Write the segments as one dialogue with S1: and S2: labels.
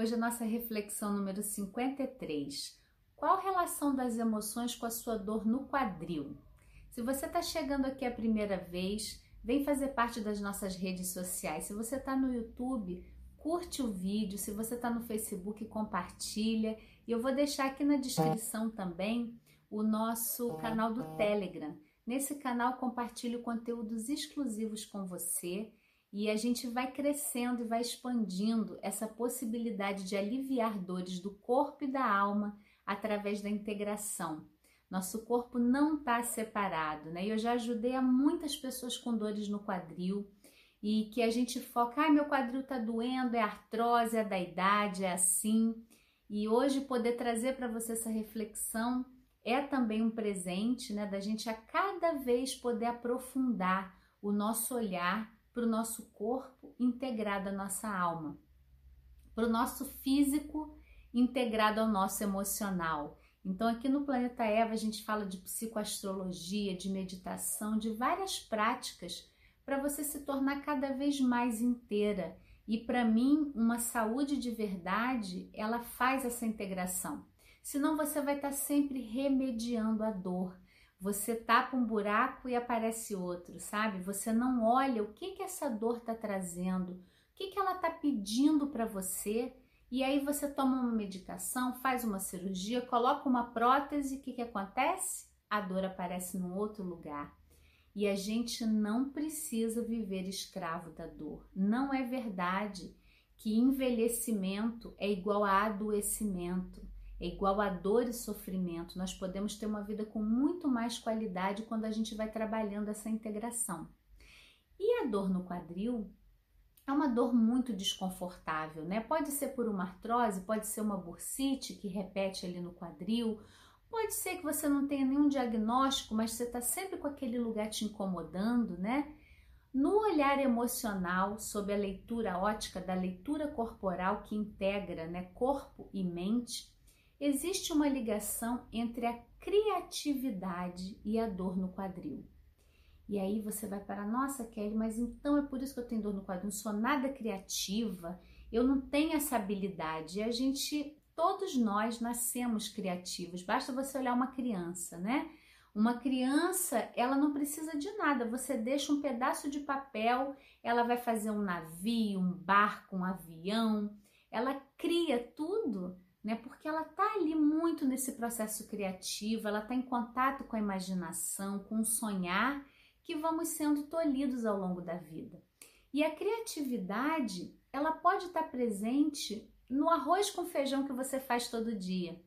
S1: Hoje a nossa reflexão número 53. Qual a relação das emoções com a sua dor no quadril? Se você está chegando aqui a primeira vez, vem fazer parte das nossas redes sociais. Se você está no YouTube, curte o vídeo. Se você está no Facebook, compartilha. E eu vou deixar aqui na descrição também o nosso canal do Telegram. Nesse canal compartilho conteúdos exclusivos com você e a gente vai crescendo e vai expandindo essa possibilidade de aliviar dores do corpo e da alma através da integração. Nosso corpo não está separado, né? Eu já ajudei a muitas pessoas com dores no quadril e que a gente foca, ah, meu quadril está doendo, é artrose, é da idade, é assim. E hoje poder trazer para você essa reflexão é também um presente, né, da gente a cada vez poder aprofundar o nosso olhar para o nosso corpo integrado à nossa alma, para o nosso físico integrado ao nosso emocional. Então, aqui no Planeta Eva, a gente fala de psicoastrologia, de meditação, de várias práticas para você se tornar cada vez mais inteira. E para mim, uma saúde de verdade, ela faz essa integração. Senão você vai estar tá sempre remediando a dor, você tapa um buraco e aparece outro, sabe? Você não olha o que que essa dor está trazendo, o que que ela está pedindo para você, e aí você toma uma medicação, faz uma cirurgia, coloca uma prótese, o que que acontece? A dor aparece num outro lugar. E a gente não precisa viver escravo da dor. Não é verdade que envelhecimento é igual a adoecimento é igual a dor e sofrimento. Nós podemos ter uma vida com muito mais qualidade quando a gente vai trabalhando essa integração. E a dor no quadril é uma dor muito desconfortável, né? Pode ser por uma artrose, pode ser uma bursite que repete ali no quadril, pode ser que você não tenha nenhum diagnóstico, mas você está sempre com aquele lugar te incomodando, né? No olhar emocional, sob a leitura ótica da leitura corporal que integra né, corpo e mente, existe uma ligação entre a criatividade e a dor no quadril. E aí você vai para, nossa, Kelly, mas então é por isso que eu tenho dor no quadril, não sou nada criativa, eu não tenho essa habilidade. E a gente, todos nós nascemos criativos, basta você olhar uma criança, né? Uma criança, ela não precisa de nada, você deixa um pedaço de papel, ela vai fazer um navio, um barco, um avião, ela cria tudo ela tá ali muito nesse processo criativo, ela tá em contato com a imaginação, com o sonhar, que vamos sendo tolhidos ao longo da vida. E a criatividade, ela pode estar tá presente no arroz com feijão que você faz todo dia.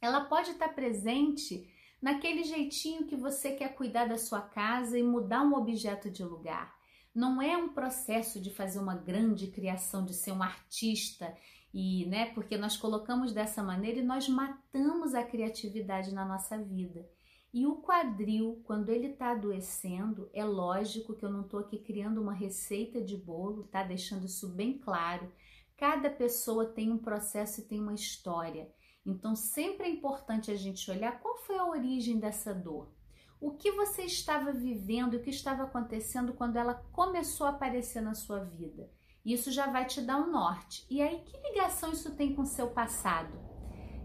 S1: Ela pode estar tá presente naquele jeitinho que você quer cuidar da sua casa e mudar um objeto de lugar. Não é um processo de fazer uma grande criação, de ser um artista e, né, porque nós colocamos dessa maneira e nós matamos a criatividade na nossa vida. E o quadril, quando ele está adoecendo, é lógico que eu não estou aqui criando uma receita de bolo, tá? Deixando isso bem claro. Cada pessoa tem um processo e tem uma história. Então, sempre é importante a gente olhar qual foi a origem dessa dor. O que você estava vivendo, o que estava acontecendo quando ela começou a aparecer na sua vida. Isso já vai te dar um norte. E aí, que ligação isso tem com o seu passado?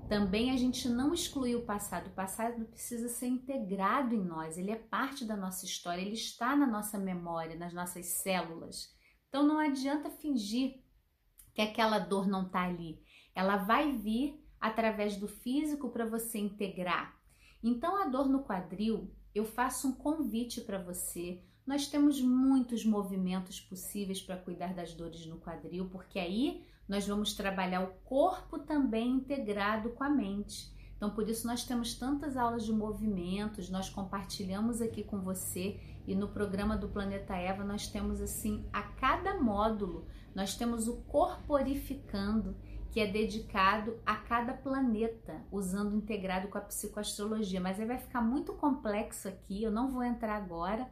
S1: Também a gente não exclui o passado. O passado precisa ser integrado em nós, ele é parte da nossa história, ele está na nossa memória, nas nossas células. Então não adianta fingir que aquela dor não está ali. Ela vai vir através do físico para você integrar. Então a dor no quadril, eu faço um convite para você nós temos muitos movimentos possíveis para cuidar das dores no quadril, porque aí nós vamos trabalhar o corpo também integrado com a mente. Então, por isso, nós temos tantas aulas de movimentos, nós compartilhamos aqui com você e no programa do Planeta Eva nós temos assim, a cada módulo, nós temos o Corporificando, que é dedicado a cada planeta, usando integrado com a psicoastrologia. Mas aí vai ficar muito complexo aqui, eu não vou entrar agora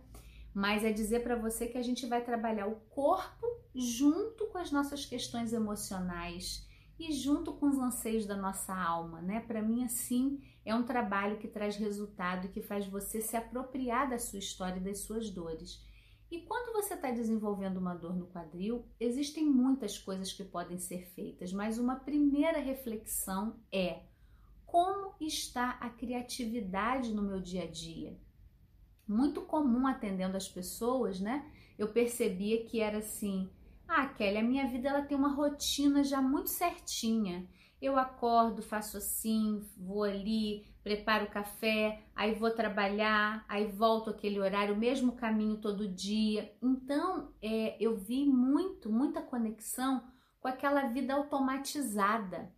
S1: mas é dizer para você que a gente vai trabalhar o corpo junto com as nossas questões emocionais e junto com os anseios da nossa alma, né? Para mim, assim, é um trabalho que traz resultado e que faz você se apropriar da sua história e das suas dores. E quando você está desenvolvendo uma dor no quadril, existem muitas coisas que podem ser feitas, mas uma primeira reflexão é como está a criatividade no meu dia a dia? Muito comum atendendo as pessoas, né? Eu percebia que era assim: "Ah, Kelly, a minha vida ela tem uma rotina já muito certinha. Eu acordo, faço assim, vou ali, preparo o café, aí vou trabalhar, aí volto aquele horário, mesmo caminho todo dia. Então, é, eu vi muito, muita conexão com aquela vida automatizada.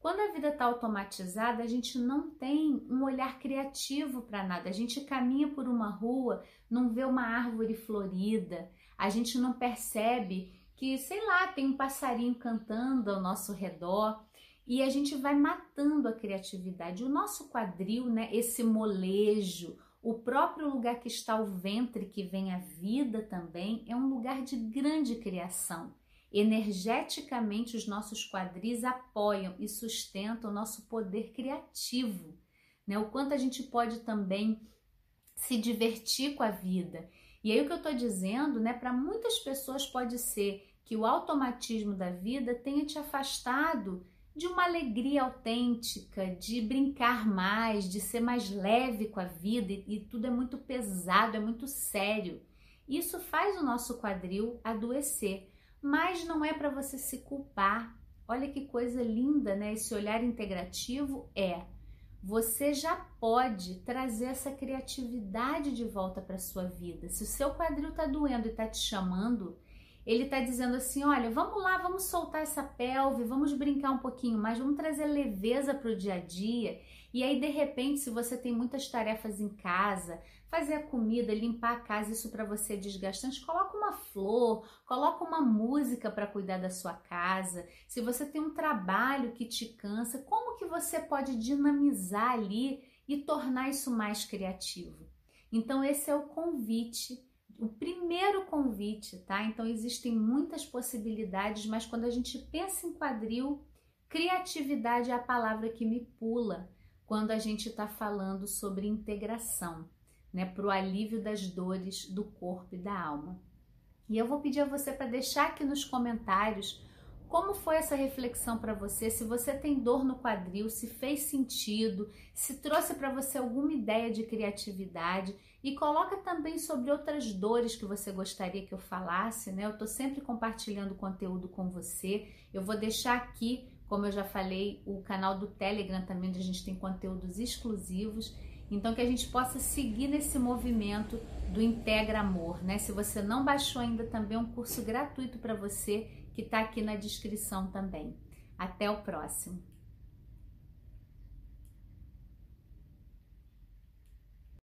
S1: Quando a vida está automatizada, a gente não tem um olhar criativo para nada. A gente caminha por uma rua, não vê uma árvore florida, a gente não percebe que, sei lá, tem um passarinho cantando ao nosso redor e a gente vai matando a criatividade. O nosso quadril, né, esse molejo, o próprio lugar que está o ventre, que vem a vida também, é um lugar de grande criação. Energeticamente, os nossos quadris apoiam e sustentam o nosso poder criativo, né? O quanto a gente pode também se divertir com a vida. E aí o que eu estou dizendo, né? Para muitas pessoas pode ser que o automatismo da vida tenha te afastado de uma alegria autêntica, de brincar mais, de ser mais leve com a vida e, e tudo é muito pesado, é muito sério. Isso faz o nosso quadril adoecer, mas não é para você se culpar. Olha que coisa linda, né? Esse olhar integrativo é você já pode trazer essa criatividade de volta para sua vida. Se o seu quadril está doendo e está te chamando, ele está dizendo assim: olha, vamos lá, vamos soltar essa pelve, vamos brincar um pouquinho mais, vamos trazer leveza para o dia a dia. E aí, de repente, se você tem muitas tarefas em casa, fazer a comida, limpar a casa, isso para você é desgastante, coloca uma flor, coloca uma música para cuidar da sua casa. Se você tem um trabalho que te cansa, como que você pode dinamizar ali e tornar isso mais criativo? Então, esse é o convite o primeiro convite, tá? Então existem muitas possibilidades, mas quando a gente pensa em quadril, criatividade é a palavra que me pula quando a gente está falando sobre integração, né? Para o alívio das dores do corpo e da alma. E eu vou pedir a você para deixar aqui nos comentários como foi essa reflexão para você? Se você tem dor no quadril, se fez sentido, se trouxe para você alguma ideia de criatividade e coloca também sobre outras dores que você gostaria que eu falasse, né? Eu tô sempre compartilhando conteúdo com você. Eu vou deixar aqui, como eu já falei, o canal do Telegram também, onde a gente tem conteúdos exclusivos. Então que a gente possa seguir nesse movimento do Integra Amor, né? Se você não baixou ainda também é um curso gratuito para você que está aqui na descrição também. Até o próximo!